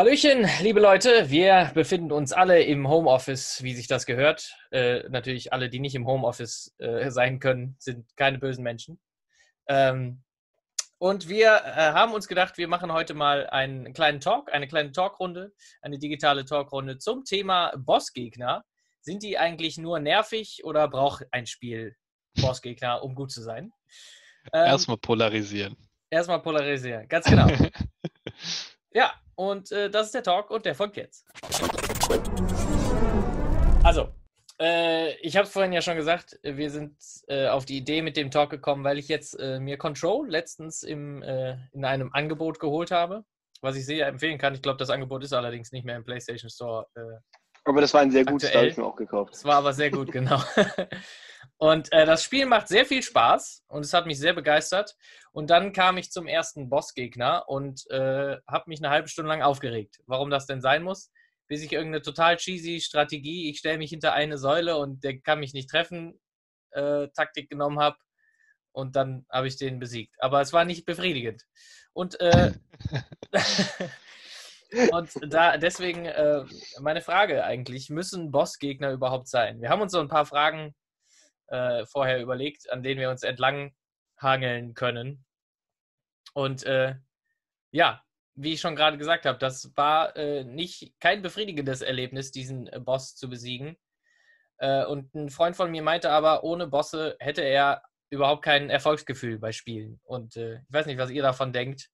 Hallöchen, liebe Leute. Wir befinden uns alle im Homeoffice, wie sich das gehört. Äh, natürlich alle, die nicht im Homeoffice äh, sein können, sind keine bösen Menschen. Ähm, und wir äh, haben uns gedacht, wir machen heute mal einen kleinen Talk, eine kleine Talkrunde, eine digitale Talkrunde zum Thema Bossgegner. Sind die eigentlich nur nervig oder braucht ein Spiel Bossgegner, um gut zu sein? Ähm, erstmal polarisieren. Erstmal polarisieren, ganz genau. ja, und äh, das ist der Talk und der folgt jetzt. Also, äh, ich habe es vorhin ja schon gesagt, wir sind äh, auf die Idee mit dem Talk gekommen, weil ich jetzt äh, mir Control letztens im, äh, in einem Angebot geholt habe, was ich sehr empfehlen kann. Ich glaube, das Angebot ist allerdings nicht mehr im PlayStation Store. Äh, aber das war ein sehr gutes, da habe ich mir auch gekauft. Es war aber sehr gut, genau. und äh, das Spiel macht sehr viel Spaß und es hat mich sehr begeistert. Und dann kam ich zum ersten Bossgegner und habe mich eine halbe Stunde lang aufgeregt, warum das denn sein muss bis ich irgendeine total cheesy Strategie, ich stelle mich hinter eine Säule und der kann mich nicht treffen, äh, Taktik genommen habe. Und dann habe ich den besiegt. Aber es war nicht befriedigend. Und, äh, und da deswegen äh, meine Frage eigentlich, müssen Bossgegner überhaupt sein? Wir haben uns so ein paar Fragen äh, vorher überlegt, an denen wir uns entlang hangeln können. Und äh, ja, wie ich schon gerade gesagt habe, das war äh, nicht kein befriedigendes Erlebnis, diesen äh, Boss zu besiegen. Äh, und ein Freund von mir meinte aber, ohne Bosse hätte er überhaupt kein Erfolgsgefühl bei Spielen. Und ich weiß nicht, was ihr davon denkt.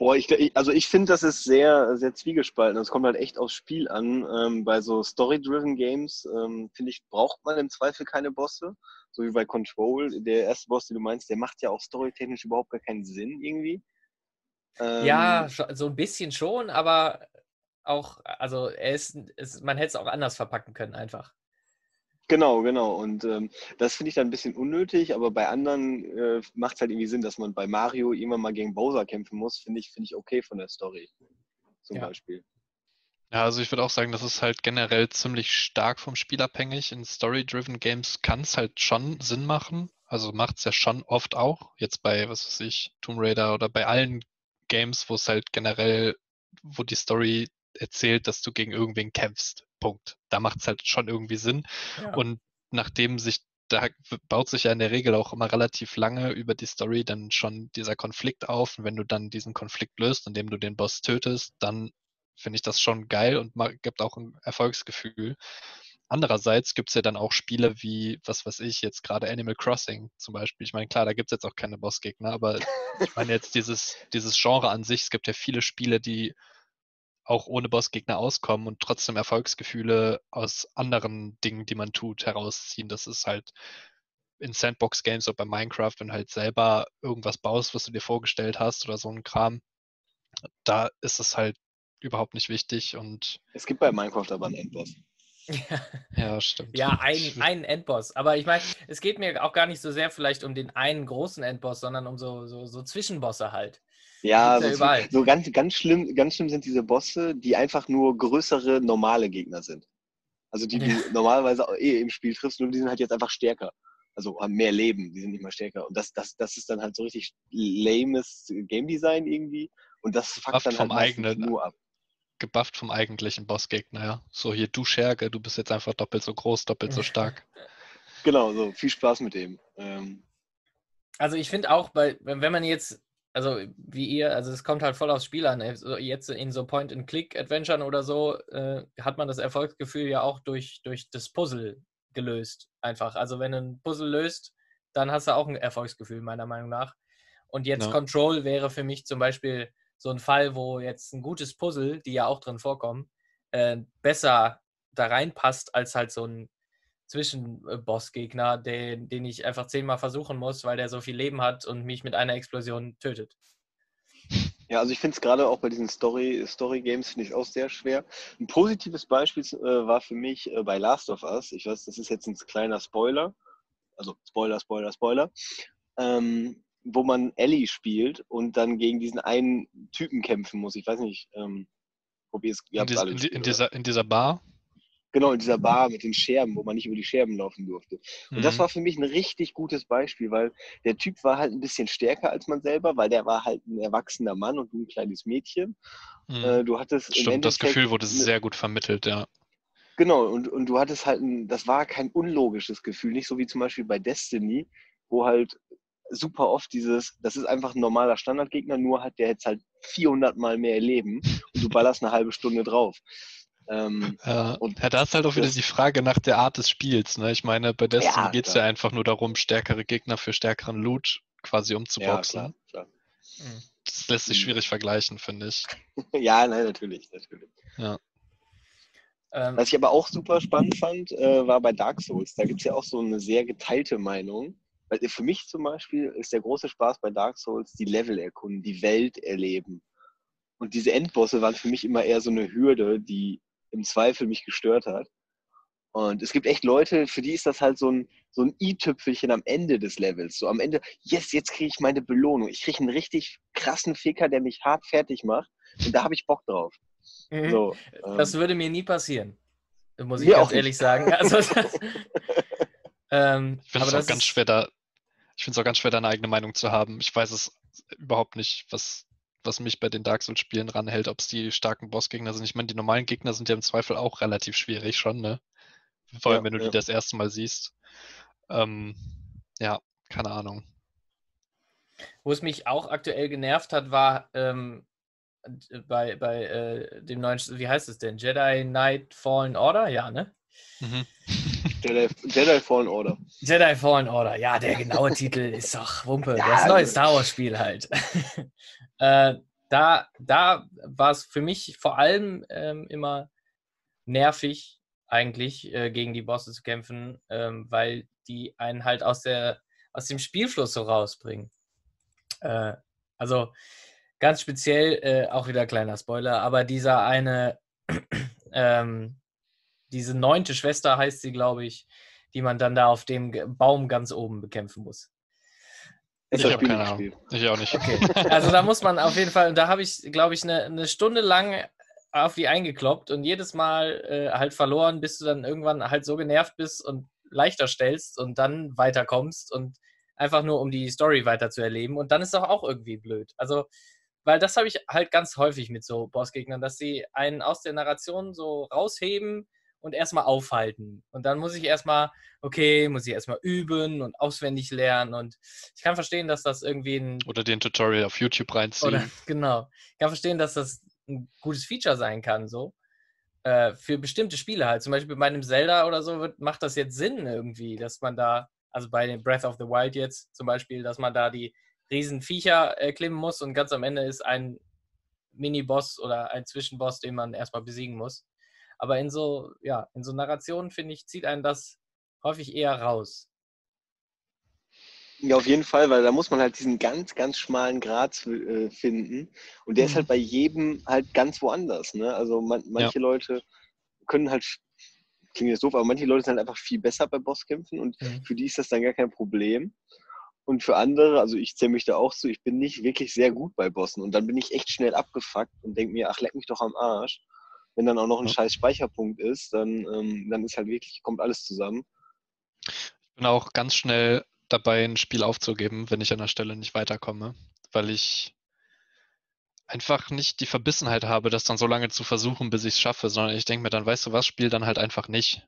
Boah, ich, also ich finde, das ist sehr, sehr zwiegespalten. Es kommt halt echt aufs Spiel an. Ähm, bei so Story-driven Games, ähm, finde ich, braucht man im Zweifel keine Bosse so wie bei Control, der erste Boss, den du meinst, der macht ja auch storytechnisch überhaupt gar keinen Sinn irgendwie. Ähm, ja, so ein bisschen schon, aber auch, also er ist, ist man hätte es auch anders verpacken können einfach. Genau, genau. Und ähm, das finde ich dann ein bisschen unnötig, aber bei anderen äh, macht es halt irgendwie Sinn, dass man bei Mario irgendwann mal gegen Bowser kämpfen muss, finde ich, find ich okay von der Story. Zum ja. Beispiel. Ja, also ich würde auch sagen, das ist halt generell ziemlich stark vom Spiel abhängig. In Story-Driven Games kann es halt schon Sinn machen. Also macht es ja schon oft auch. Jetzt bei, was weiß ich, Tomb Raider oder bei allen Games, wo es halt generell, wo die Story erzählt, dass du gegen irgendwen kämpfst. Punkt. Da macht es halt schon irgendwie Sinn. Ja. Und nachdem sich, da baut sich ja in der Regel auch immer relativ lange über die Story dann schon dieser Konflikt auf. Und wenn du dann diesen Konflikt löst, indem du den Boss tötest, dann finde ich das schon geil und gibt auch ein Erfolgsgefühl. Andererseits gibt es ja dann auch Spiele wie, was weiß ich, jetzt gerade Animal Crossing zum Beispiel. Ich meine, klar, da gibt es jetzt auch keine Bossgegner, aber ich meine jetzt dieses, dieses Genre an sich, es gibt ja viele Spiele, die auch ohne Bossgegner auskommen und trotzdem Erfolgsgefühle aus anderen Dingen, die man tut, herausziehen. Das ist halt in Sandbox-Games oder bei Minecraft, wenn du halt selber irgendwas baust, was du dir vorgestellt hast oder so ein Kram, da ist es halt überhaupt nicht wichtig und. Es gibt bei Minecraft aber einen Endboss. Ja, ja stimmt. Ja, ein, einen Endboss. Aber ich meine, es geht mir auch gar nicht so sehr vielleicht um den einen großen Endboss, sondern um so, so, so Zwischenbosse halt. Ja, so, so, ganz, ganz, schlimm, ganz schlimm sind diese Bosse, die einfach nur größere, normale Gegner sind. Also die, die ja. normalerweise eh im Spiel triffst, nur die sind halt jetzt einfach stärker. Also haben mehr Leben, die sind nicht mehr stärker. Und das, das, das ist dann halt so richtig lames Game Design irgendwie. Und das fuckt dann halt eigenen, nur ab gebufft vom eigentlichen Bossgegner, ja. So hier, du Scherge, du bist jetzt einfach doppelt so groß, doppelt so stark. Genau, so viel Spaß mit dem. Ähm. Also ich finde auch, bei, wenn man jetzt, also wie ihr, also es kommt halt voll aufs Spiel an. Also jetzt in so Point-and-Click-Adventuren oder so äh, hat man das Erfolgsgefühl ja auch durch, durch das Puzzle gelöst. Einfach. Also wenn du ein Puzzle löst, dann hast du auch ein Erfolgsgefühl, meiner Meinung nach. Und jetzt ja. Control wäre für mich zum Beispiel so ein Fall, wo jetzt ein gutes Puzzle, die ja auch drin vorkommen, äh, besser da reinpasst als halt so ein Zwischenbossgegner, den, den ich einfach zehnmal versuchen muss, weil der so viel Leben hat und mich mit einer Explosion tötet. Ja, also ich finde es gerade auch bei diesen Story, Story Games finde ich auch sehr schwer. Ein positives Beispiel äh, war für mich äh, bei Last of Us. Ich weiß, das ist jetzt ein kleiner Spoiler. Also Spoiler, Spoiler, Spoiler. Ähm, wo man Ellie spielt und dann gegen diesen einen Typen kämpfen muss. Ich weiß nicht, ähm, ob ihr es in, dies, in, in, dieser, in dieser Bar? Genau, in dieser Bar mit den Scherben, wo man nicht über die Scherben laufen durfte. Und mhm. das war für mich ein richtig gutes Beispiel, weil der Typ war halt ein bisschen stärker als man selber, weil der war halt ein erwachsener Mann und du ein kleines Mädchen. Mhm. Äh, du hattest Stimmt, das Gefühl wurde sehr gut vermittelt, ja. Genau, und, und du hattest halt, ein, das war kein unlogisches Gefühl, nicht so wie zum Beispiel bei Destiny, wo halt super oft dieses, das ist einfach ein normaler Standardgegner, nur hat der jetzt halt 400 Mal mehr Leben und du ballerst eine halbe Stunde drauf. Ähm, ja, und ja, da ist halt auch wieder die Frage nach der Art des Spiels. Ne? Ich meine, bei Destiny ja, geht es ja einfach nur darum, stärkere Gegner für stärkeren Loot quasi umzuboxen. Ja, klar, klar. Das lässt sich mhm. schwierig vergleichen, finde ich. ja, nein, natürlich, natürlich. Ja. Ähm, Was ich aber auch super spannend fand, äh, war bei Dark Souls. Da gibt es ja auch so eine sehr geteilte Meinung. Weil für mich zum Beispiel ist der große Spaß bei Dark Souls die Level erkunden, die Welt erleben. Und diese Endbosse waren für mich immer eher so eine Hürde, die im Zweifel mich gestört hat. Und es gibt echt Leute, für die ist das halt so ein, so ein i-Tüpfelchen am Ende des Levels. So am Ende, yes, jetzt kriege ich meine Belohnung. Ich kriege einen richtig krassen Ficker, der mich hart fertig macht. Und da habe ich Bock drauf. Mhm. So, das ähm, würde mir nie passieren. Muss ich ganz ehrlich sagen. Also, das, ähm, ich finde es auch ganz schwer, da, ich finde es auch ganz schwer, da eine eigene Meinung zu haben. Ich weiß es überhaupt nicht, was, was mich bei den Dark Souls-Spielen ranhält, ob es die starken Bossgegner sind. Ich meine, die normalen Gegner sind ja im Zweifel auch relativ schwierig schon, ne? Vor allem, ja, wenn du ja. die das erste Mal siehst. Ähm, ja, keine Ahnung. Wo es mich auch aktuell genervt hat, war ähm, bei, bei äh, dem neuen, wie heißt es denn? Jedi Knight Fallen Order? Ja, ne? Mhm. Jedi, Jedi, Fallen Order. Jedi Fallen Order, ja, der genaue Titel ist doch Wumpe. Ja, das neue Star Wars-Spiel halt. äh, da da war es für mich vor allem ähm, immer nervig, eigentlich äh, gegen die Bosse zu kämpfen, ähm, weil die einen halt aus, der, aus dem Spielfluss so rausbringen. Äh, also ganz speziell, äh, auch wieder kleiner Spoiler, aber dieser eine, ähm, diese neunte Schwester heißt sie, glaube ich, die man dann da auf dem Baum ganz oben bekämpfen muss. Ich, ich habe keine Ahnung. Ich auch nicht. Okay. Also da muss man auf jeden Fall, da habe ich, glaube ich, eine, eine Stunde lang auf die eingekloppt und jedes Mal äh, halt verloren, bis du dann irgendwann halt so genervt bist und leichter stellst und dann weiterkommst und einfach nur um die Story weiter zu erleben. Und dann ist doch auch irgendwie blöd. Also weil das habe ich halt ganz häufig mit so Bossgegnern, dass sie einen aus der Narration so rausheben und erstmal aufhalten. Und dann muss ich erstmal, okay, muss ich erstmal üben und auswendig lernen. Und ich kann verstehen, dass das irgendwie ein. Oder den Tutorial auf YouTube reinziehen. Oder, genau. Ich kann verstehen, dass das ein gutes Feature sein kann, so. Äh, für bestimmte Spiele halt. Zum Beispiel bei einem Zelda oder so wird, macht das jetzt Sinn irgendwie, dass man da, also bei dem Breath of the Wild jetzt zum Beispiel, dass man da die riesen Viecher äh, klimmen muss und ganz am Ende ist ein Mini-Boss oder ein Zwischenboss, den man erstmal besiegen muss. Aber in so, ja, in so Narrationen, finde ich, zieht einen das häufig eher raus. Ja, auf jeden Fall, weil da muss man halt diesen ganz, ganz schmalen Grat äh, finden. Und der mhm. ist halt bei jedem halt ganz woanders. Ne? Also man, manche ja. Leute können halt, klingt jetzt doof, aber manche Leute sind halt einfach viel besser bei Bosskämpfen und mhm. für die ist das dann gar kein Problem. Und für andere, also ich zähle mich da auch zu, ich bin nicht wirklich sehr gut bei Bossen. Und dann bin ich echt schnell abgefuckt und denke mir, ach, leck mich doch am Arsch. Wenn dann auch noch ein ja. scheiß Speicherpunkt ist, dann, ähm, dann ist halt wirklich, kommt alles zusammen. Ich bin auch ganz schnell dabei, ein Spiel aufzugeben, wenn ich an der Stelle nicht weiterkomme, weil ich einfach nicht die Verbissenheit habe, das dann so lange zu versuchen, bis ich es schaffe, sondern ich denke mir dann, weißt du was, spiel dann halt einfach nicht.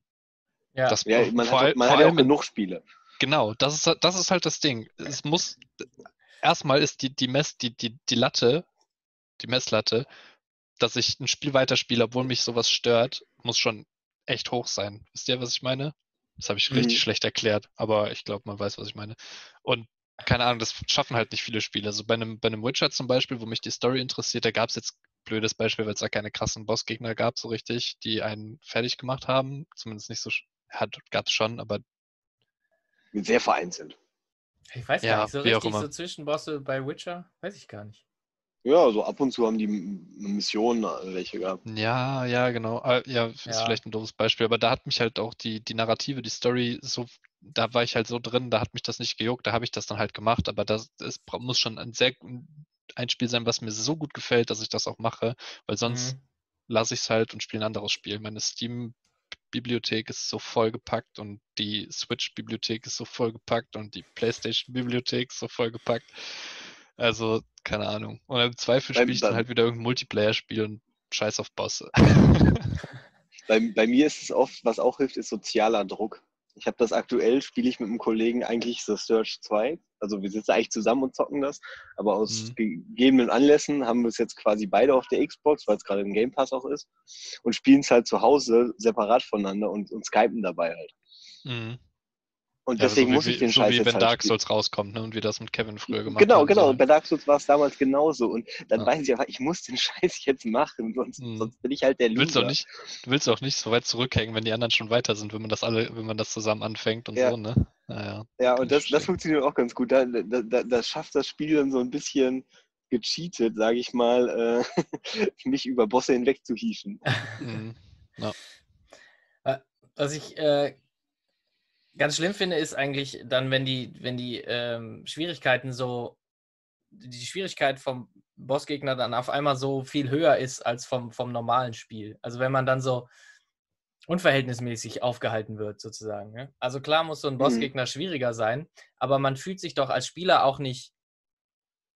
Ja, das, ja man, hat, man hat ja auch genug Spiele. Genau, das ist, das ist halt das Ding. Es muss, erstmal ist die, die, Mess, die, die, die Latte, die Messlatte, dass ich ein Spiel weiterspiele, obwohl mich sowas stört, muss schon echt hoch sein. Wisst ihr, was ich meine? Das habe ich mhm. richtig schlecht erklärt, aber ich glaube, man weiß, was ich meine. Und keine Ahnung, das schaffen halt nicht viele Spiele. Also bei einem, bei einem Witcher zum Beispiel, wo mich die Story interessiert, da gab es jetzt blödes Beispiel, weil es da keine krassen Bossgegner gab, so richtig, die einen fertig gemacht haben. Zumindest nicht so, hat, gab es schon, aber sehr vereinzelt. Ich weiß ja, gar nicht, so richtig so Zwischenbosse bei Witcher, weiß ich gar nicht. Ja, so ab und zu haben die Missionen äh, welche gehabt. Ja, ja, genau. Ah, ja, ist ja. vielleicht ein doofes Beispiel, aber da hat mich halt auch die, die Narrative, die Story so, da war ich halt so drin, da hat mich das nicht gejuckt, da habe ich das dann halt gemacht, aber das, das muss schon ein sehr ein Spiel sein, was mir so gut gefällt, dass ich das auch mache, weil sonst mhm. lasse ich es halt und spiele ein anderes Spiel. Meine Steam Bibliothek ist so vollgepackt und die Switch-Bibliothek ist so vollgepackt und die PlayStation-Bibliothek ist so vollgepackt. Also, keine Ahnung. Und im Zweifel spiele ich dann halt wieder irgendein Multiplayer-Spiel und scheiß auf Bosse. bei, bei mir ist es oft, was auch hilft, ist sozialer Druck. Ich habe das aktuell, spiele ich mit einem Kollegen eigentlich The Search 2. Also wir sitzen eigentlich zusammen und zocken das. Aber aus mhm. gegebenen Anlässen haben wir es jetzt quasi beide auf der Xbox, weil es gerade im Game Pass auch ist. Und spielen es halt zu Hause separat voneinander und, und skypen dabei halt. Mhm. Und ja, deswegen so muss ich den so Scheiß wie jetzt wenn halt Dark Souls rauskommt, ne? Und wie das mit Kevin früher gemacht Genau, genau. So. Bei Dark Souls war es damals genauso. Und dann ja. weiß ich einfach, ich muss den Scheiß jetzt machen, sonst, hm. sonst bin ich halt der Loser. Du willst, auch nicht, du willst auch nicht so weit zurückhängen, wenn die anderen schon weiter sind, wenn man das alle, wenn man das zusammen anfängt und ja. so, ne? Naja, ja, und das, das funktioniert auch ganz gut. Da, da, da, das schafft das Spiel dann so ein bisschen gecheatet, sage ich mal, äh, mich über Bosse hinweg zu hieven. Mhm. Ja. Äh, was ich äh, ganz schlimm finde, ist eigentlich dann, wenn die, wenn die ähm, Schwierigkeiten so, die Schwierigkeit vom Bossgegner dann auf einmal so viel höher ist als vom, vom normalen Spiel. Also wenn man dann so unverhältnismäßig aufgehalten wird, sozusagen. Ne? Also klar muss so ein mhm. Bossgegner mhm. schwieriger sein, aber man fühlt sich doch als Spieler auch nicht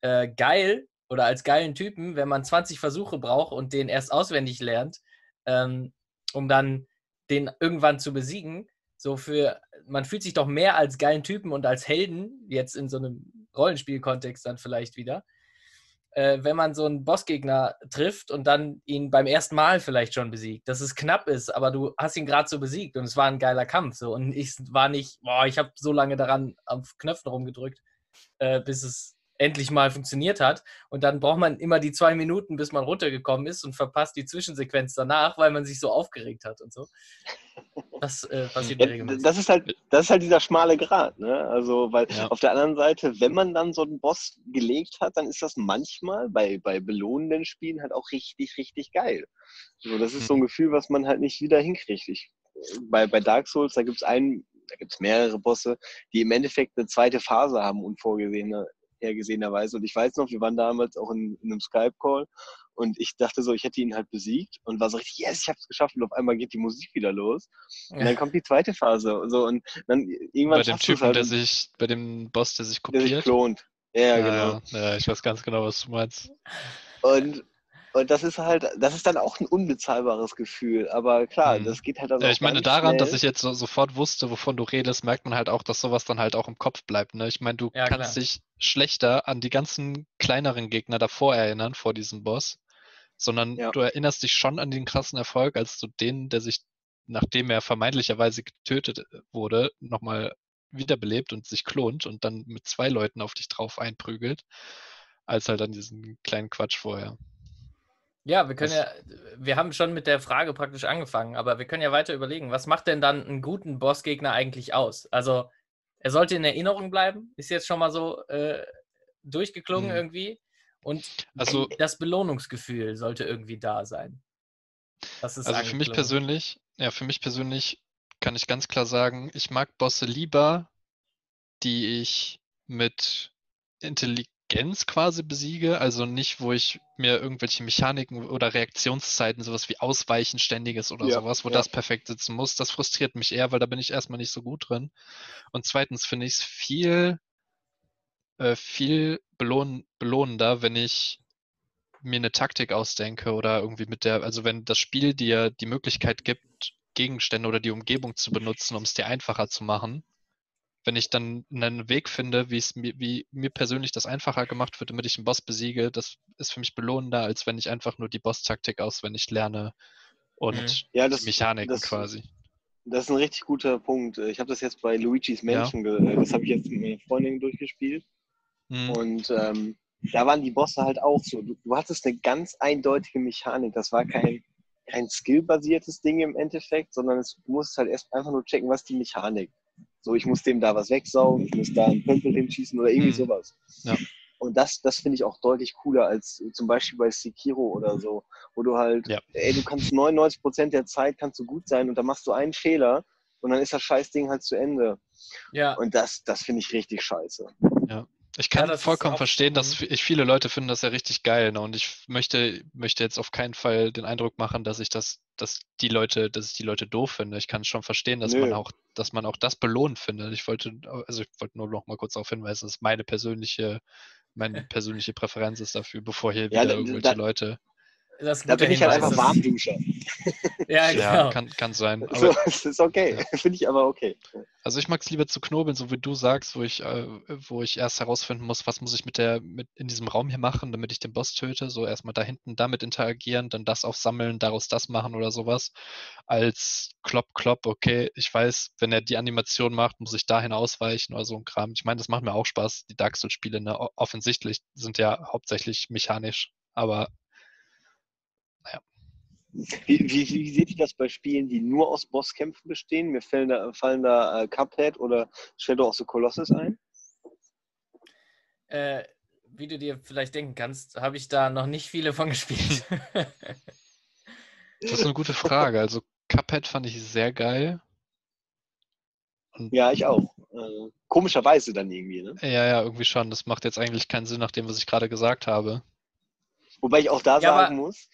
äh, geil oder als geilen Typen, wenn man 20 Versuche braucht und den erst auswendig lernt, ähm, um dann den irgendwann zu besiegen, so für, man fühlt sich doch mehr als geilen Typen und als Helden, jetzt in so einem Rollenspielkontext dann vielleicht wieder, äh, wenn man so einen Bossgegner trifft und dann ihn beim ersten Mal vielleicht schon besiegt. Dass es knapp ist, aber du hast ihn gerade so besiegt und es war ein geiler Kampf. So. Und ich war nicht, boah, ich habe so lange daran auf Knöpfen rumgedrückt, äh, bis es endlich mal funktioniert hat. Und dann braucht man immer die zwei Minuten, bis man runtergekommen ist und verpasst die Zwischensequenz danach, weil man sich so aufgeregt hat und so. Das äh, passiert ja, regelmäßig. Das ist halt, das ist halt dieser schmale Grat, ne? Also, weil ja. auf der anderen Seite, wenn man dann so einen Boss gelegt hat, dann ist das manchmal bei, bei belohnenden Spielen halt auch richtig, richtig geil. Also, das ist so ein mhm. Gefühl, was man halt nicht wieder hinkriegt. Ich, bei, bei Dark Souls, da gibt es einen, da gibt es mehrere Bosse, die im Endeffekt eine zweite Phase haben, unvorgesehene hergesehenerweise. Und ich weiß noch, wir waren damals auch in, in einem Skype-Call und ich dachte so, ich hätte ihn halt besiegt und war so richtig, yes, ich habe es geschafft und auf einmal geht die Musik wieder los. Und dann kommt die zweite Phase und so und dann irgendwann Bei dem Typen, halt, der sich, bei dem Boss, der sich kopiert. Der sich klont. Ja, ja, genau. Ja, ich weiß ganz genau, was du meinst. Und und das ist halt, das ist dann auch ein unbezahlbares Gefühl. Aber klar, mhm. das geht halt dann ja, Ich meine, daran, schnell. dass ich jetzt so, sofort wusste, wovon du redest, merkt man halt auch, dass sowas dann halt auch im Kopf bleibt. Ne? Ich meine, du ja, kannst klar. dich schlechter an die ganzen kleineren Gegner davor erinnern, vor diesem Boss, sondern ja. du erinnerst dich schon an den krassen Erfolg, als du den, der sich, nachdem er vermeintlicherweise getötet äh, wurde, nochmal wiederbelebt und sich klont und dann mit zwei Leuten auf dich drauf einprügelt, als halt an diesen kleinen Quatsch vorher. Ja, wir können ja, wir haben schon mit der Frage praktisch angefangen, aber wir können ja weiter überlegen, was macht denn dann einen guten Bossgegner eigentlich aus? Also, er sollte in Erinnerung bleiben, ist jetzt schon mal so äh, durchgeklungen hm. irgendwie. Und also, das Belohnungsgefühl sollte irgendwie da sein. also für mich persönlich, ja, für mich persönlich kann ich ganz klar sagen, ich mag Bosse lieber, die ich mit Intelligenz Gens quasi besiege, also nicht, wo ich mir irgendwelche Mechaniken oder Reaktionszeiten, sowas wie Ausweichen ständiges oder ja, sowas, wo ja. das perfekt sitzen muss, das frustriert mich eher, weil da bin ich erstmal nicht so gut drin. Und zweitens finde ich es viel, äh, viel belohn belohnender, wenn ich mir eine Taktik ausdenke oder irgendwie mit der, also wenn das Spiel dir die Möglichkeit gibt, Gegenstände oder die Umgebung zu benutzen, um es dir einfacher zu machen wenn ich dann einen Weg finde, wie es mir, wie mir persönlich das einfacher gemacht wird, damit ich einen Boss besiege, das ist für mich belohnender, als wenn ich einfach nur die Boss-Taktik auswendig lerne und mhm. ja, das, die Mechaniken das, quasi. Das ist ein richtig guter Punkt. Ich habe das jetzt bei Luigi's Mansion, ja. Äh, das habe ich jetzt mit meiner Freundin durchgespielt. Mhm. Und ähm, da waren die Bosse halt auch so. Du, du, hattest eine ganz eindeutige Mechanik. Das war kein, kein skill-basiertes Ding im Endeffekt, sondern es, du musst halt erst einfach nur checken, was die Mechanik. So, ich muss dem da was wegsaugen, ich muss da einen Pömpel hinschießen oder irgendwie mhm. sowas. Ja. Und das, das finde ich auch deutlich cooler als zum Beispiel bei Sekiro oder so, wo du halt, ja. ey, du kannst 99 Prozent der Zeit kannst du gut sein und dann machst du einen Fehler und dann ist das Scheißding halt zu Ende. Ja. Und das, das finde ich richtig scheiße. Ja. Ich kann ja, vollkommen verstehen, dass ich viele Leute finden das ja richtig geil. Ne? Und ich möchte, möchte jetzt auf keinen Fall den Eindruck machen, dass ich das dass die Leute, dass ich die Leute doof finde. Ich kann schon verstehen, dass Nö. man auch, dass man auch das belohnt findet. Ich wollte, also ich wollte nur noch mal kurz darauf hinweisen, dass meine persönliche, meine persönliche Präferenz ist dafür, bevor hier ja, wieder irgendwelche da, Leute da bin ich halt einfach Warmduscher. ja, genau. Ja, kann, kann sein. Aber, so, das ist okay. Ja. Finde ich aber okay. Also ich mag es lieber zu knobeln, so wie du sagst, wo ich, äh, wo ich erst herausfinden muss, was muss ich mit der, mit in diesem Raum hier machen, damit ich den Boss töte. So erstmal da hinten damit interagieren, dann das aufsammeln, daraus das machen oder sowas. Als klopp, klopp, okay, ich weiß, wenn er die Animation macht, muss ich dahin ausweichen oder so ein Kram. Ich meine, das macht mir auch Spaß. Die Dark Souls-Spiele, ne? offensichtlich sind ja hauptsächlich mechanisch, aber. Wie, wie, wie seht ihr das bei Spielen, die nur aus Bosskämpfen bestehen? Mir fallen da, fallen da äh, Cuphead oder Shadow of the Colossus ein? Äh, wie du dir vielleicht denken kannst, habe ich da noch nicht viele von gespielt. das ist eine gute Frage. Also Cuphead fand ich sehr geil. Und ja, ich auch. Äh, komischerweise dann irgendwie, ne? Ja, ja, irgendwie schon. Das macht jetzt eigentlich keinen Sinn nach dem, was ich gerade gesagt habe. Wobei ich auch da ja, sagen muss,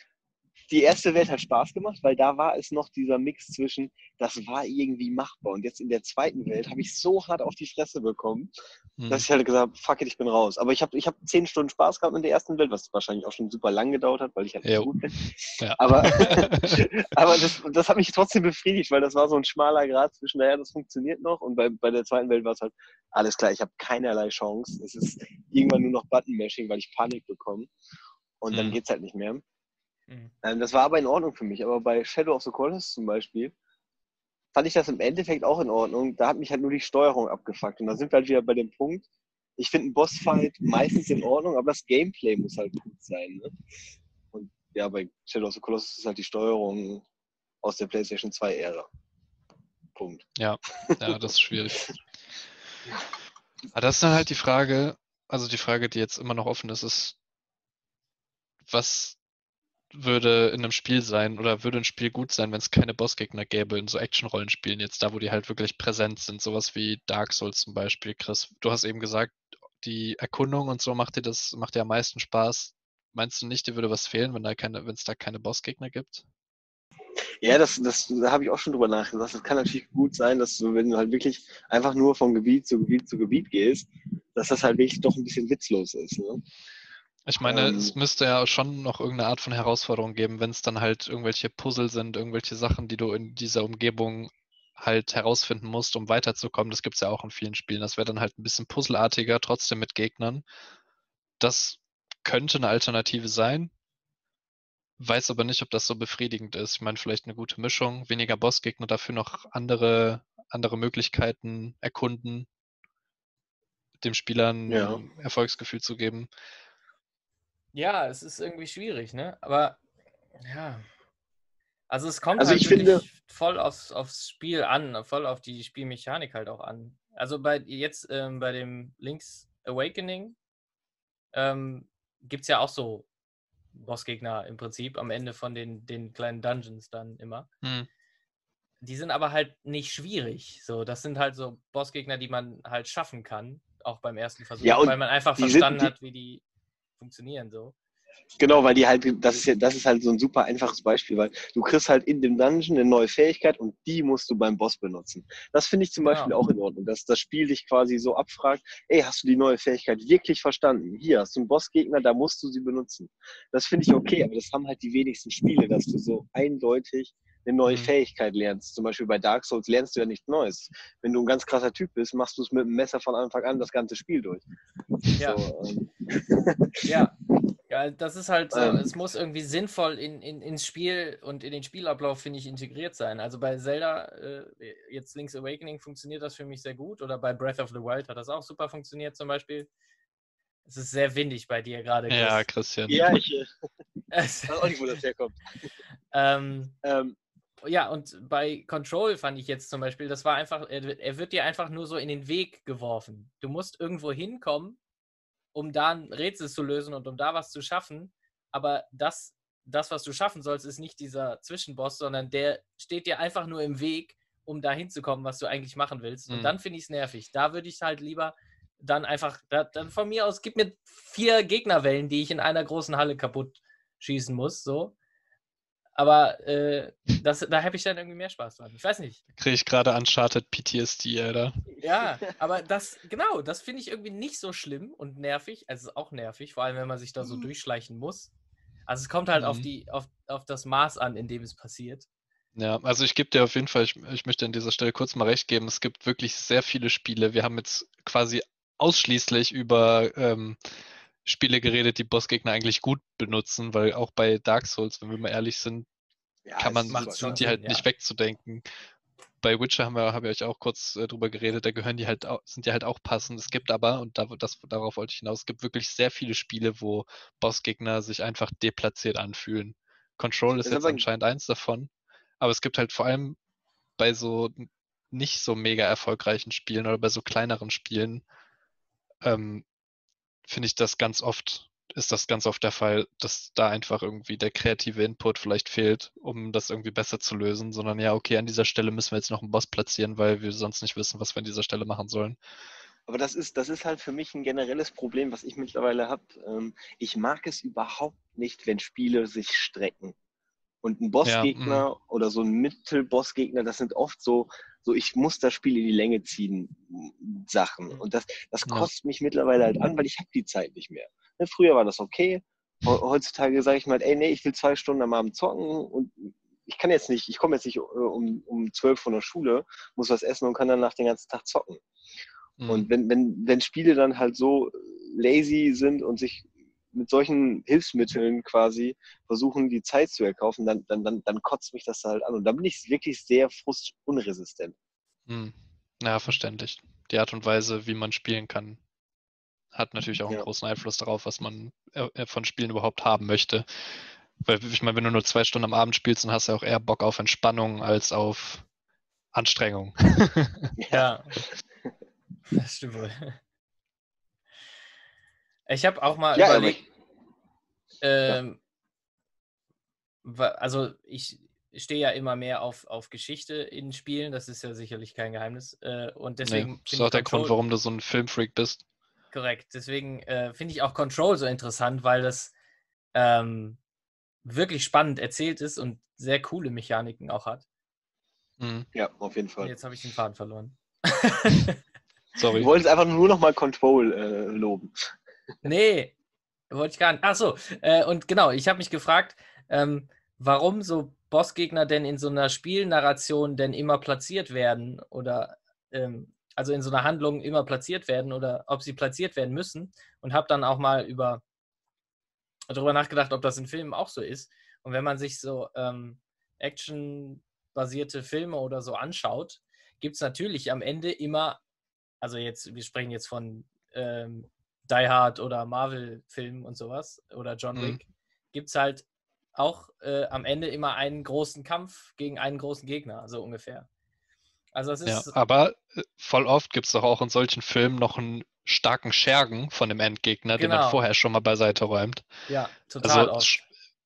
die erste Welt hat Spaß gemacht, weil da war es noch dieser Mix zwischen, das war irgendwie machbar. Und jetzt in der zweiten Welt habe ich so hart auf die Fresse bekommen, mhm. dass ich halt gesagt habe, fuck it, ich bin raus. Aber ich habe ich hab zehn Stunden Spaß gehabt in der ersten Welt, was wahrscheinlich auch schon super lang gedauert hat, weil ich halt so gut bin. Ja. Aber, aber das, das hat mich trotzdem befriedigt, weil das war so ein schmaler Grad zwischen, naja, das funktioniert noch. Und bei, bei der zweiten Welt war es halt, alles klar, ich habe keinerlei Chance. Es ist irgendwann nur noch Button-Mashing, weil ich Panik bekomme. Und dann geht es halt nicht mehr. Mhm. Ähm, das war aber in Ordnung für mich. Aber bei Shadow of the Colossus zum Beispiel fand ich das im Endeffekt auch in Ordnung. Da hat mich halt nur die Steuerung abgefuckt. Und da sind wir halt wieder bei dem Punkt, ich finde einen Bossfight meistens in Ordnung, aber das Gameplay muss halt gut sein. Ne? Und ja, bei Shadow of the Colossus ist halt die Steuerung aus der PlayStation 2-Ära. Punkt. Ja, ja, das ist schwierig. Aber das ist dann halt die Frage, also die Frage, die jetzt immer noch offen ist, ist, was würde in einem Spiel sein oder würde ein Spiel gut sein, wenn es keine Bossgegner gäbe in so Action-Rollenspielen jetzt, da wo die halt wirklich präsent sind, sowas wie Dark Souls zum Beispiel. Chris, du hast eben gesagt, die Erkundung und so macht dir das, macht dir am meisten Spaß. Meinst du nicht, dir würde was fehlen, wenn da keine, wenn es da keine Bossgegner gibt? Ja, das, das, da habe ich auch schon drüber nachgedacht. Es kann natürlich gut sein, dass du, wenn du halt wirklich einfach nur von Gebiet zu Gebiet zu Gebiet gehst, dass das halt wirklich doch ein bisschen witzlos ist. Ne? Ich meine, ähm, es müsste ja schon noch irgendeine Art von Herausforderung geben, wenn es dann halt irgendwelche Puzzle sind, irgendwelche Sachen, die du in dieser Umgebung halt herausfinden musst, um weiterzukommen. Das gibt es ja auch in vielen Spielen. Das wäre dann halt ein bisschen puzzelartiger, trotzdem mit Gegnern. Das könnte eine Alternative sein. Weiß aber nicht, ob das so befriedigend ist. Ich meine, vielleicht eine gute Mischung, weniger Bossgegner, dafür noch andere, andere Möglichkeiten erkunden, dem Spielern ja. ein Erfolgsgefühl zu geben. Ja, es ist irgendwie schwierig, ne? Aber ja. Also es kommt also halt ich finde, voll aufs, aufs Spiel an, voll auf die Spielmechanik halt auch an. Also bei jetzt ähm, bei dem Link's Awakening ähm, gibt es ja auch so Bossgegner im Prinzip am Ende von den, den kleinen Dungeons dann immer. Hm. Die sind aber halt nicht schwierig. So, das sind halt so Bossgegner, die man halt schaffen kann, auch beim ersten Versuch, ja, weil man einfach verstanden sind, die, hat, wie die funktionieren so. Genau, weil die halt, das ist ja, das ist halt so ein super einfaches Beispiel, weil du kriegst halt in dem Dungeon eine neue Fähigkeit und die musst du beim Boss benutzen. Das finde ich zum Beispiel ja. auch in Ordnung, dass das Spiel dich quasi so abfragt, ey, hast du die neue Fähigkeit wirklich verstanden? Hier hast du einen Bossgegner, da musst du sie benutzen. Das finde ich okay, aber das haben halt die wenigsten Spiele, dass du so eindeutig eine neue mhm. Fähigkeit lernst. Zum Beispiel bei Dark Souls lernst du ja nichts Neues. Wenn du ein ganz krasser Typ bist, machst du es mit dem Messer von Anfang an das ganze Spiel durch. Ja. So, ähm. ja. ja, das ist halt so, ähm. es muss irgendwie sinnvoll in, in, ins Spiel und in den Spielablauf, finde ich, integriert sein. Also bei Zelda, äh, jetzt Link's Awakening, funktioniert das für mich sehr gut. Oder bei Breath of the Wild hat das auch super funktioniert zum Beispiel. Es ist sehr windig bei dir gerade. Ja, Christian. Ja, ich äh, weiß auch nicht, wo das herkommt. ähm, ähm, ja, und bei Control fand ich jetzt zum Beispiel, das war einfach, er, er, wird dir einfach nur so in den Weg geworfen. Du musst irgendwo hinkommen, um da ein Rätsel zu lösen und um da was zu schaffen. Aber das, das, was du schaffen sollst, ist nicht dieser Zwischenboss, sondern der steht dir einfach nur im Weg, um da hinzukommen, was du eigentlich machen willst. Und mhm. dann finde ich es nervig. Da würde ich halt lieber dann einfach, da, dann von mir aus, gib mir vier Gegnerwellen, die ich in einer großen Halle kaputt schießen muss, so aber äh, das, da habe ich dann irgendwie mehr Spaß dran. Ich weiß nicht. Kriege ich gerade Uncharted PTSD, Alter. Ja, aber das, genau, das finde ich irgendwie nicht so schlimm und nervig. Also auch nervig, vor allem wenn man sich da so mhm. durchschleichen muss. Also es kommt halt mhm. auf, die, auf, auf das Maß an, in dem es passiert. Ja, also ich gebe dir auf jeden Fall, ich, ich möchte an dieser Stelle kurz mal recht geben, es gibt wirklich sehr viele Spiele. Wir haben jetzt quasi ausschließlich über ähm, Spiele geredet, die Bossgegner eigentlich gut benutzen, weil auch bei Dark Souls, wenn wir mal ehrlich sind, ja, kann man, sind, sind die halt ja. nicht wegzudenken. Bei Witcher haben wir, habe ich euch auch kurz äh, drüber geredet, da gehören die halt, sind die halt auch passend. Es gibt aber, und da, das, darauf wollte ich hinaus, es gibt wirklich sehr viele Spiele, wo Bossgegner sich einfach deplatziert anfühlen. Control ist, ist jetzt anscheinend eins davon. Aber es gibt halt vor allem bei so nicht so mega erfolgreichen Spielen oder bei so kleineren Spielen, ähm, finde ich das ganz oft, ist das ganz oft der Fall, dass da einfach irgendwie der kreative Input vielleicht fehlt, um das irgendwie besser zu lösen, sondern ja, okay, an dieser Stelle müssen wir jetzt noch einen Boss platzieren, weil wir sonst nicht wissen, was wir an dieser Stelle machen sollen. Aber das ist, das ist halt für mich ein generelles Problem, was ich mittlerweile habe. Ähm, ich mag es überhaupt nicht, wenn Spiele sich strecken. Und ein Bossgegner ja, mhm. oder so ein Mittelbossgegner, das sind oft so, so ich muss das Spiel in die Länge ziehen Sachen. Mhm. Und das, das kostet ja. mich mittlerweile halt an, weil ich habe die Zeit nicht mehr. Ne, früher war das okay. Heutzutage sage ich mal, ey, nee, ich will zwei Stunden am Abend zocken und ich kann jetzt nicht, ich komme jetzt nicht äh, um, um zwölf von der Schule, muss was essen und kann dann nach den ganzen Tag zocken. Mhm. Und wenn, wenn, wenn Spiele dann halt so lazy sind und sich mit solchen Hilfsmitteln quasi versuchen, die Zeit zu erkaufen, dann, dann, dann, dann kotzt mich das halt an. Und da bin ich wirklich sehr frustunresistent. Hm. Ja, verständlich. Die Art und Weise, wie man spielen kann, hat natürlich auch einen ja. großen Einfluss darauf, was man äh, äh, von Spielen überhaupt haben möchte. Weil ich meine, wenn du nur zwei Stunden am Abend spielst, dann hast du auch eher Bock auf Entspannung als auf Anstrengung. ja, das stimmt wohl. Ich habe auch mal ja, überlegt, ähm, ja. also ich stehe ja immer mehr auf, auf Geschichte in Spielen, das ist ja sicherlich kein Geheimnis. Äh, und deswegen. Nee, das ist auch der Grund, warum du so ein Filmfreak bist. Korrekt. Deswegen äh, finde ich auch Control so interessant, weil das ähm, wirklich spannend erzählt ist und sehr coole Mechaniken auch hat. Mhm. Ja, auf jeden Fall. Jetzt habe ich den Faden verloren. Sorry. Wir wollen es einfach nur noch mal Control äh, loben. Nee, wollte ich gar nicht. Ach so, äh, und genau, ich habe mich gefragt, ähm, warum so Bossgegner denn in so einer Spielnarration denn immer platziert werden oder ähm, also in so einer Handlung immer platziert werden oder ob sie platziert werden müssen und habe dann auch mal über darüber nachgedacht, ob das in Filmen auch so ist. Und wenn man sich so ähm, Action-basierte Filme oder so anschaut, gibt es natürlich am Ende immer, also jetzt, wir sprechen jetzt von ähm, die Hard oder Marvel-Filmen und sowas oder John mhm. Wick, mhm. gibt es halt auch äh, am Ende immer einen großen Kampf gegen einen großen Gegner, so ungefähr. Also es ist. Ja, aber äh, voll oft gibt es doch auch in solchen Filmen noch einen starken Schergen von dem Endgegner, genau. den man genau. vorher schon mal beiseite räumt. Ja, total. Also oft.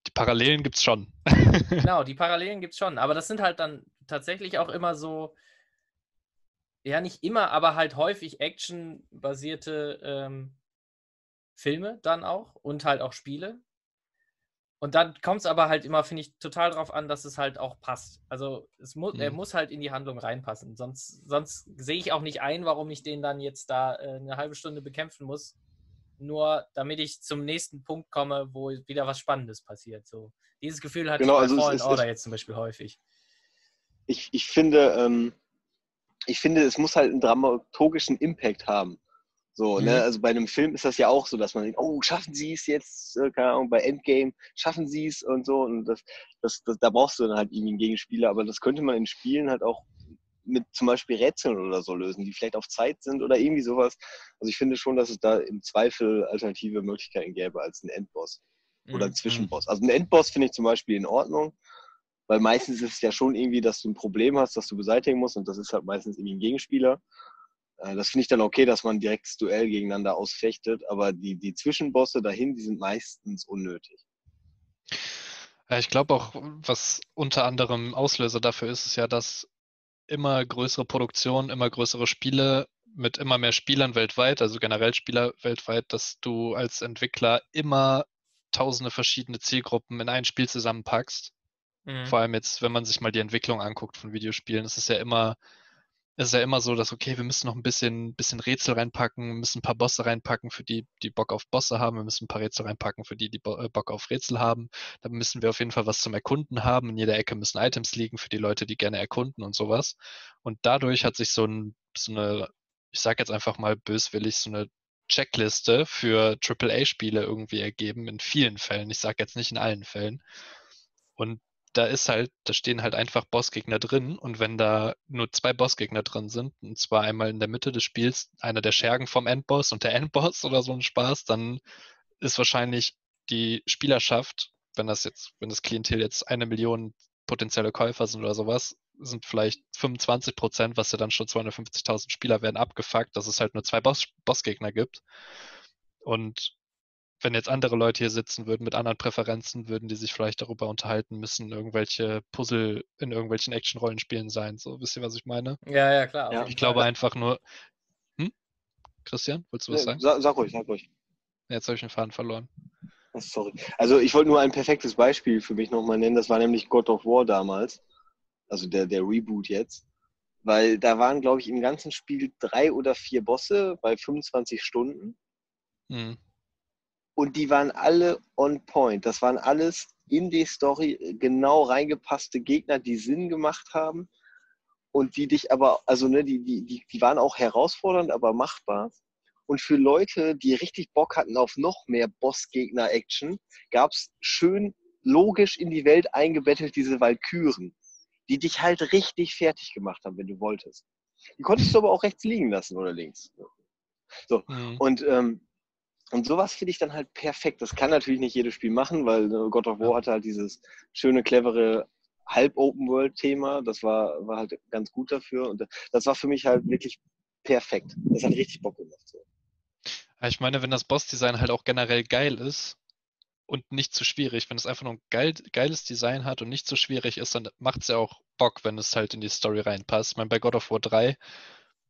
die Parallelen gibt es schon. genau, die Parallelen gibt es schon. Aber das sind halt dann tatsächlich auch immer so, ja, nicht immer, aber halt häufig actionbasierte ähm, Filme dann auch und halt auch Spiele. Und dann kommt es aber halt immer, finde ich, total darauf an, dass es halt auch passt. Also es mu mhm. er muss halt in die Handlung reinpassen. Sonst, sonst sehe ich auch nicht ein, warum ich den dann jetzt da äh, eine halbe Stunde bekämpfen muss. Nur damit ich zum nächsten Punkt komme, wo wieder was Spannendes passiert. So. Dieses Gefühl hatte genau, ich bei also Fallen Order jetzt zum Beispiel häufig. Ich, ich, finde, ähm, ich finde, es muss halt einen dramaturgischen Impact haben. So, ne? mhm. ne, also bei einem Film ist das ja auch so, dass man denkt, oh, schaffen sie es jetzt, äh, keine Ahnung, bei Endgame, schaffen sie es und so. Und das, das, das, da brauchst du dann halt irgendwie einen Gegenspieler, aber das könnte man in Spielen halt auch mit zum Beispiel Rätseln oder so lösen, die vielleicht auf Zeit sind oder irgendwie sowas. Also ich finde schon, dass es da im Zweifel alternative Möglichkeiten gäbe als ein Endboss oder ein mhm. Zwischenboss. Also ein Endboss finde ich zum Beispiel in Ordnung, weil meistens ist es ja schon irgendwie, dass du ein Problem hast, das du beseitigen musst und das ist halt meistens irgendwie ein Gegenspieler. Äh, das finde ich dann okay, dass man direkt das Duell gegeneinander ausfechtet, aber die, die Zwischenbosse dahin, die sind meistens unnötig. Ja, ich glaube auch, was unter anderem Auslöser dafür ist, ist ja, dass immer größere Produktionen, immer größere Spiele mit immer mehr Spielern weltweit, also generell Spieler weltweit, dass du als Entwickler immer tausende verschiedene Zielgruppen in ein Spiel zusammenpackst Mhm. Vor allem jetzt, wenn man sich mal die Entwicklung anguckt von Videospielen, ist es ja immer, ist ja immer so, dass, okay, wir müssen noch ein bisschen, bisschen Rätsel reinpacken, müssen ein paar Bosse reinpacken, für die, die Bock auf Bosse haben, wir müssen ein paar Rätsel reinpacken, für die, die äh, Bock auf Rätsel haben. Dann müssen wir auf jeden Fall was zum Erkunden haben. In jeder Ecke müssen Items liegen für die Leute, die gerne erkunden und sowas. Und dadurch hat sich so, ein, so eine, ich sag jetzt einfach mal böswillig, so eine Checkliste für AAA-Spiele irgendwie ergeben, in vielen Fällen. Ich sage jetzt nicht in allen Fällen. Und da ist halt, da stehen halt einfach Bossgegner drin und wenn da nur zwei Bossgegner drin sind, und zwar einmal in der Mitte des Spiels einer der Schergen vom Endboss und der Endboss oder so ein Spaß, dann ist wahrscheinlich die Spielerschaft, wenn das jetzt, wenn das Klientel jetzt eine Million potenzielle Käufer sind oder sowas, sind vielleicht 25 Prozent, was ja dann schon 250.000 Spieler werden, abgefuckt, dass es halt nur zwei Boss Bossgegner gibt. Und wenn jetzt andere Leute hier sitzen würden mit anderen Präferenzen, würden die sich vielleicht darüber unterhalten müssen, irgendwelche Puzzle in irgendwelchen Action-Rollenspielen sein. So, wisst ihr, was ich meine? Ja, ja, klar. Ja. Ich glaube einfach nur. Hm? Christian, willst du was sagen? Sag, sag ruhig, sag ruhig. Jetzt habe ich den Faden verloren. Sorry. Also ich wollte nur ein perfektes Beispiel für mich nochmal nennen. Das war nämlich God of War damals. Also der, der Reboot jetzt. Weil da waren, glaube ich, im ganzen Spiel drei oder vier Bosse bei 25 Stunden. Mhm und die waren alle on point. Das waren alles in die Story genau reingepasste Gegner, die Sinn gemacht haben und die dich aber, also ne, die, die, die, die waren auch herausfordernd, aber machbar. Und für Leute, die richtig Bock hatten auf noch mehr Boss-Gegner-Action, gab es schön logisch in die Welt eingebettet diese Valkyren, die dich halt richtig fertig gemacht haben, wenn du wolltest. Die konntest du aber auch rechts liegen lassen oder links. So. Mhm. Und ähm, und sowas finde ich dann halt perfekt. Das kann natürlich nicht jedes Spiel machen, weil äh, God of War hatte halt dieses schöne, clevere Halb-Open-World-Thema. Das war, war halt ganz gut dafür. Und das war für mich halt wirklich perfekt. Das hat richtig Bock gemacht. So. Ich meine, wenn das Boss-Design halt auch generell geil ist und nicht zu schwierig, wenn es einfach nur ein geil, geiles Design hat und nicht zu schwierig ist, dann macht es ja auch Bock, wenn es halt in die Story reinpasst. Ich meine, bei God of War 3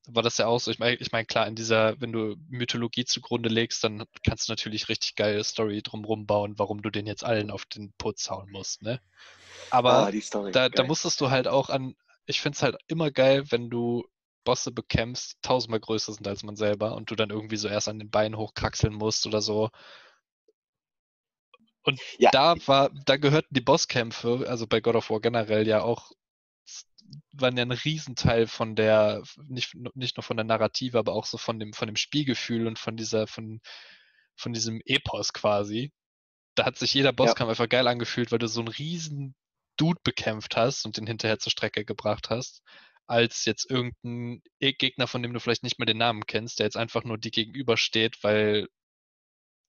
war das ja auch so. Ich meine, ich mein, klar, in dieser, wenn du Mythologie zugrunde legst, dann kannst du natürlich richtig geile Story drumrum bauen, warum du den jetzt allen auf den Putz hauen musst, ne? Aber ah, Story, da, da musstest du halt auch an, ich finde es halt immer geil, wenn du Bosse bekämpfst, tausendmal größer sind als man selber und du dann irgendwie so erst an den Beinen hochkraxeln musst oder so. Und ja. da war, da gehörten die Bosskämpfe, also bei God of War generell ja auch waren ja ein Riesenteil von der, nicht, nicht nur von der Narrative, aber auch so von dem, von dem Spielgefühl und von dieser, von, von diesem Epos quasi. Da hat sich jeder Bosskampf ja. einfach geil angefühlt, weil du so einen riesen Dude bekämpft hast und den hinterher zur Strecke gebracht hast, als jetzt irgendein Gegner, von dem du vielleicht nicht mehr den Namen kennst, der jetzt einfach nur die gegenübersteht, weil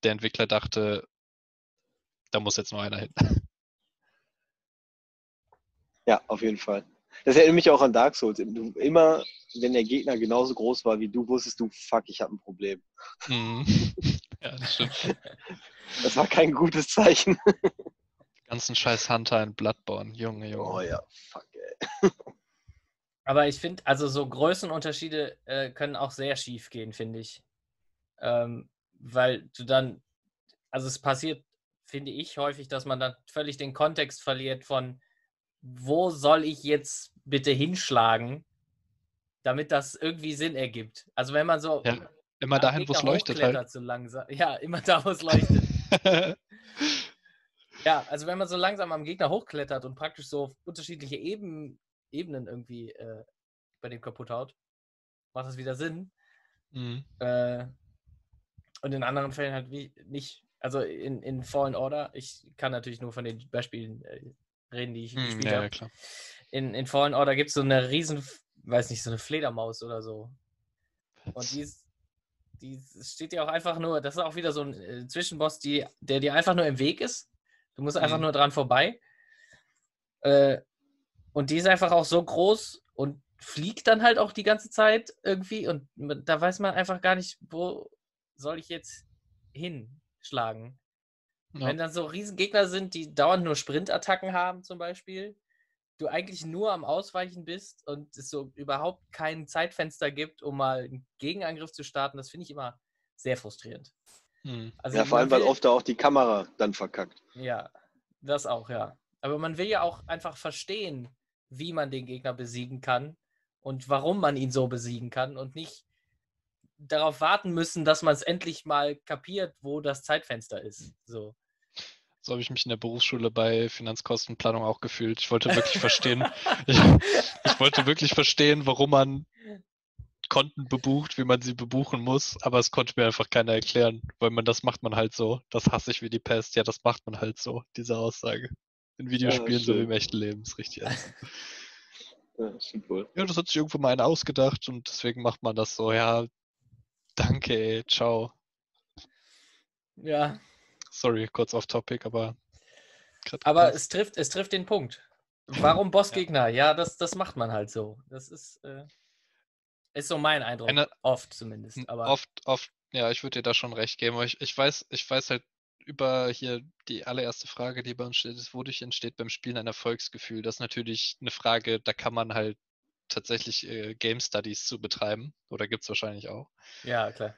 der Entwickler dachte, da muss jetzt nur einer hin. Ja, auf jeden Fall. Das erinnert mich auch an Dark Souls. Du, immer, wenn der Gegner genauso groß war wie du, wusstest du, fuck, ich habe ein Problem. Mhm. Ja, das stimmt. Das war kein gutes Zeichen. ganzen scheiß Hunter in Bloodborne, Junge, Junge. Oh ja, fuck, ey. Aber ich finde, also so Größenunterschiede äh, können auch sehr schief gehen, finde ich. Ähm, weil du dann, also es passiert, finde ich, häufig, dass man dann völlig den Kontext verliert von, wo soll ich jetzt bitte hinschlagen, damit das irgendwie Sinn ergibt. Also wenn man so ja, immer dahin, wo es leuchtet halt. So langsam, ja, immer da, wo es leuchtet. ja, also wenn man so langsam am Gegner hochklettert und praktisch so unterschiedliche Eben, Ebenen irgendwie äh, bei dem kaputt haut, macht das wieder Sinn. Mhm. Äh, und in anderen Fällen halt wie nicht. Also in, in Fallen Order, ich kann natürlich nur von den Beispielen äh, reden, die ich hm, gespielt ja, habe. Ja, in, in Fallen Order gibt es so eine riesen, weiß nicht, so eine Fledermaus oder so. Und die ist, die steht dir auch einfach nur, das ist auch wieder so ein äh, Zwischenboss, die, der dir einfach nur im Weg ist. Du musst einfach mhm. nur dran vorbei. Äh, und die ist einfach auch so groß und fliegt dann halt auch die ganze Zeit irgendwie. Und da weiß man einfach gar nicht, wo soll ich jetzt hinschlagen. Ja. Wenn dann so Riesengegner sind, die dauernd nur Sprintattacken haben, zum Beispiel, du eigentlich nur am Ausweichen bist und es so überhaupt kein Zeitfenster gibt, um mal einen Gegenangriff zu starten, das finde ich immer sehr frustrierend. Hm. Also ja, vor allem, weil oft auch die Kamera dann verkackt. Ja, das auch, ja. Aber man will ja auch einfach verstehen, wie man den Gegner besiegen kann und warum man ihn so besiegen kann und nicht darauf warten müssen, dass man es endlich mal kapiert, wo das Zeitfenster ist. So. So habe ich mich in der Berufsschule bei Finanzkostenplanung auch gefühlt. Ich wollte wirklich verstehen, ich, ich, wollte wirklich verstehen, warum man Konten bebucht, wie man sie bebuchen muss, aber es konnte mir einfach keiner erklären, weil man das macht man halt so. Das hasse ich wie die Pest. Ja, das macht man halt so, diese Aussage. In Videospielen ja, so wie im echten Leben, ist richtig. Ja, wohl. Ja, das hat sich irgendwo mal einer ausgedacht und deswegen macht man das so. Ja, danke, ey, ciao. Ja. Sorry, kurz off topic, aber. Aber es trifft, es trifft den Punkt. Warum Bossgegner? Ja, das, das macht man halt so. Das ist, äh, ist so mein Eindruck. Eine, oft zumindest. Aber oft, oft, ja, ich würde dir da schon recht geben. Ich, ich weiß, ich weiß halt über hier die allererste Frage, die bei uns steht, ist, wodurch entsteht beim Spielen ein Erfolgsgefühl? Das ist natürlich eine Frage, da kann man halt tatsächlich äh, Game Studies zu betreiben. Oder gibt es wahrscheinlich auch. Ja, klar.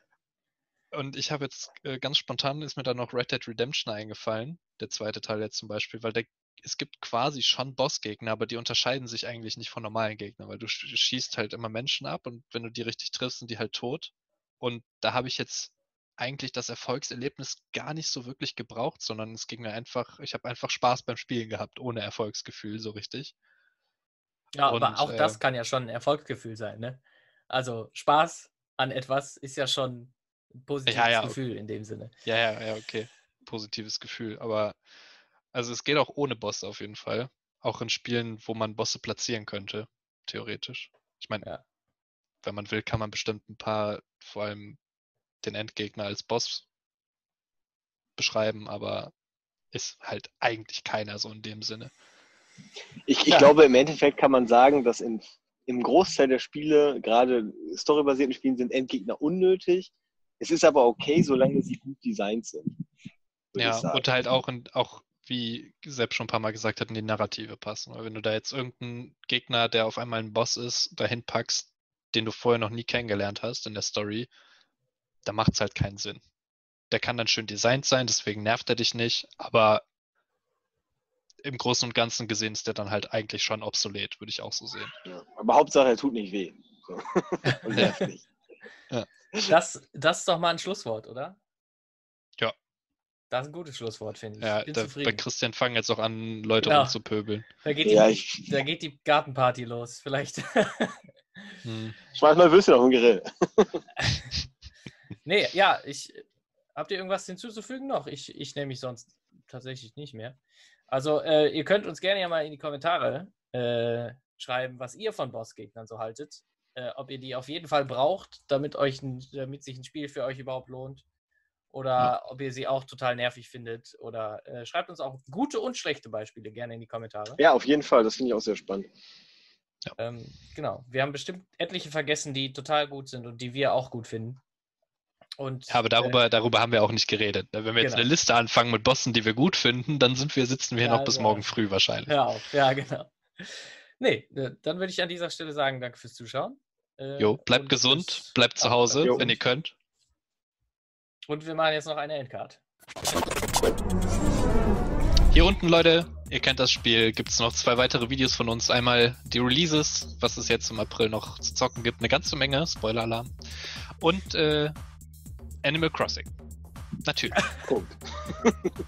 Und ich habe jetzt äh, ganz spontan ist mir da noch Red Dead Redemption eingefallen, der zweite Teil jetzt zum Beispiel, weil der, es gibt quasi schon Bossgegner, aber die unterscheiden sich eigentlich nicht von normalen Gegnern, weil du schießt halt immer Menschen ab und wenn du die richtig triffst, sind die halt tot. Und da habe ich jetzt eigentlich das Erfolgserlebnis gar nicht so wirklich gebraucht, sondern es ging mir einfach, ich habe einfach Spaß beim Spielen gehabt, ohne Erfolgsgefühl so richtig. Ja, Und, aber auch äh, das kann ja schon ein Erfolgsgefühl sein, ne? Also Spaß an etwas ist ja schon ein positives ja, ja, Gefühl in dem Sinne. Ja, ja, ja, okay. Positives Gefühl. Aber also es geht auch ohne Boss auf jeden Fall. Auch in Spielen, wo man Bosse platzieren könnte, theoretisch. Ich meine, ja. wenn man will, kann man bestimmt ein paar, vor allem den Endgegner als Boss beschreiben, aber ist halt eigentlich keiner so in dem Sinne. Ich, ich ja. glaube, im Endeffekt kann man sagen, dass in, im Großteil der Spiele, gerade storybasierten Spielen, sind Endgegner unnötig. Es ist aber okay, solange sie gut designt sind. Ja, und halt auch, in, auch, wie Sepp schon ein paar Mal gesagt hat, in die Narrative passen. Weil wenn du da jetzt irgendeinen Gegner, der auf einmal ein Boss ist, dahin packst, den du vorher noch nie kennengelernt hast in der Story, da macht es halt keinen Sinn. Der kann dann schön designt sein, deswegen nervt er dich nicht, aber im Großen und Ganzen gesehen ist der dann halt eigentlich schon obsolet, würde ich auch so sehen. Ja, aber Hauptsache, er tut nicht weh. So. und nervt nicht. Ja. Das, das ist doch mal ein Schlusswort, oder? Ja. Das ist ein gutes Schlusswort, finde ich. Ja, da, bei Christian fangen jetzt auch an, Leute genau. rumzupöbeln. Da geht, die, ja, ich... da geht die Gartenparty los, vielleicht. hm. Schmeiß mal Würstchen auf den Grill. Nee, ja, ich. Habt ihr irgendwas hinzuzufügen noch? Ich, ich nehme mich sonst tatsächlich nicht mehr. Also, äh, ihr könnt uns gerne ja mal in die Kommentare äh, schreiben, was ihr von Bossgegnern so haltet. Äh, ob ihr die auf jeden Fall braucht, damit, euch ein, damit sich ein Spiel für euch überhaupt lohnt. Oder ja. ob ihr sie auch total nervig findet. Oder äh, schreibt uns auch gute und schlechte Beispiele gerne in die Kommentare. Ja, auf jeden Fall. Das finde ich auch sehr spannend. Ja. Ähm, genau. Wir haben bestimmt etliche vergessen, die total gut sind und die wir auch gut finden. Und, aber darüber, äh, darüber haben wir auch nicht geredet. Ne? Wenn wir jetzt genau. eine Liste anfangen mit Bossen, die wir gut finden, dann sind wir, sitzen wir ja, noch bis ja. morgen früh wahrscheinlich. Ja, ja, genau. Nee, äh, dann würde ich an dieser Stelle sagen, danke fürs Zuschauen. Äh, jo, bleibt gesund, bis, bleibt zu Hause, jo. wenn ihr könnt. Und wir machen jetzt noch eine Endcard. Hier unten, Leute, ihr kennt das Spiel, gibt es noch zwei weitere Videos von uns. Einmal die Releases, was es jetzt im April noch zu zocken gibt, eine ganze Menge, Spoiler-Alarm. Und äh, Animal Crossing. Natürlich. Punkt.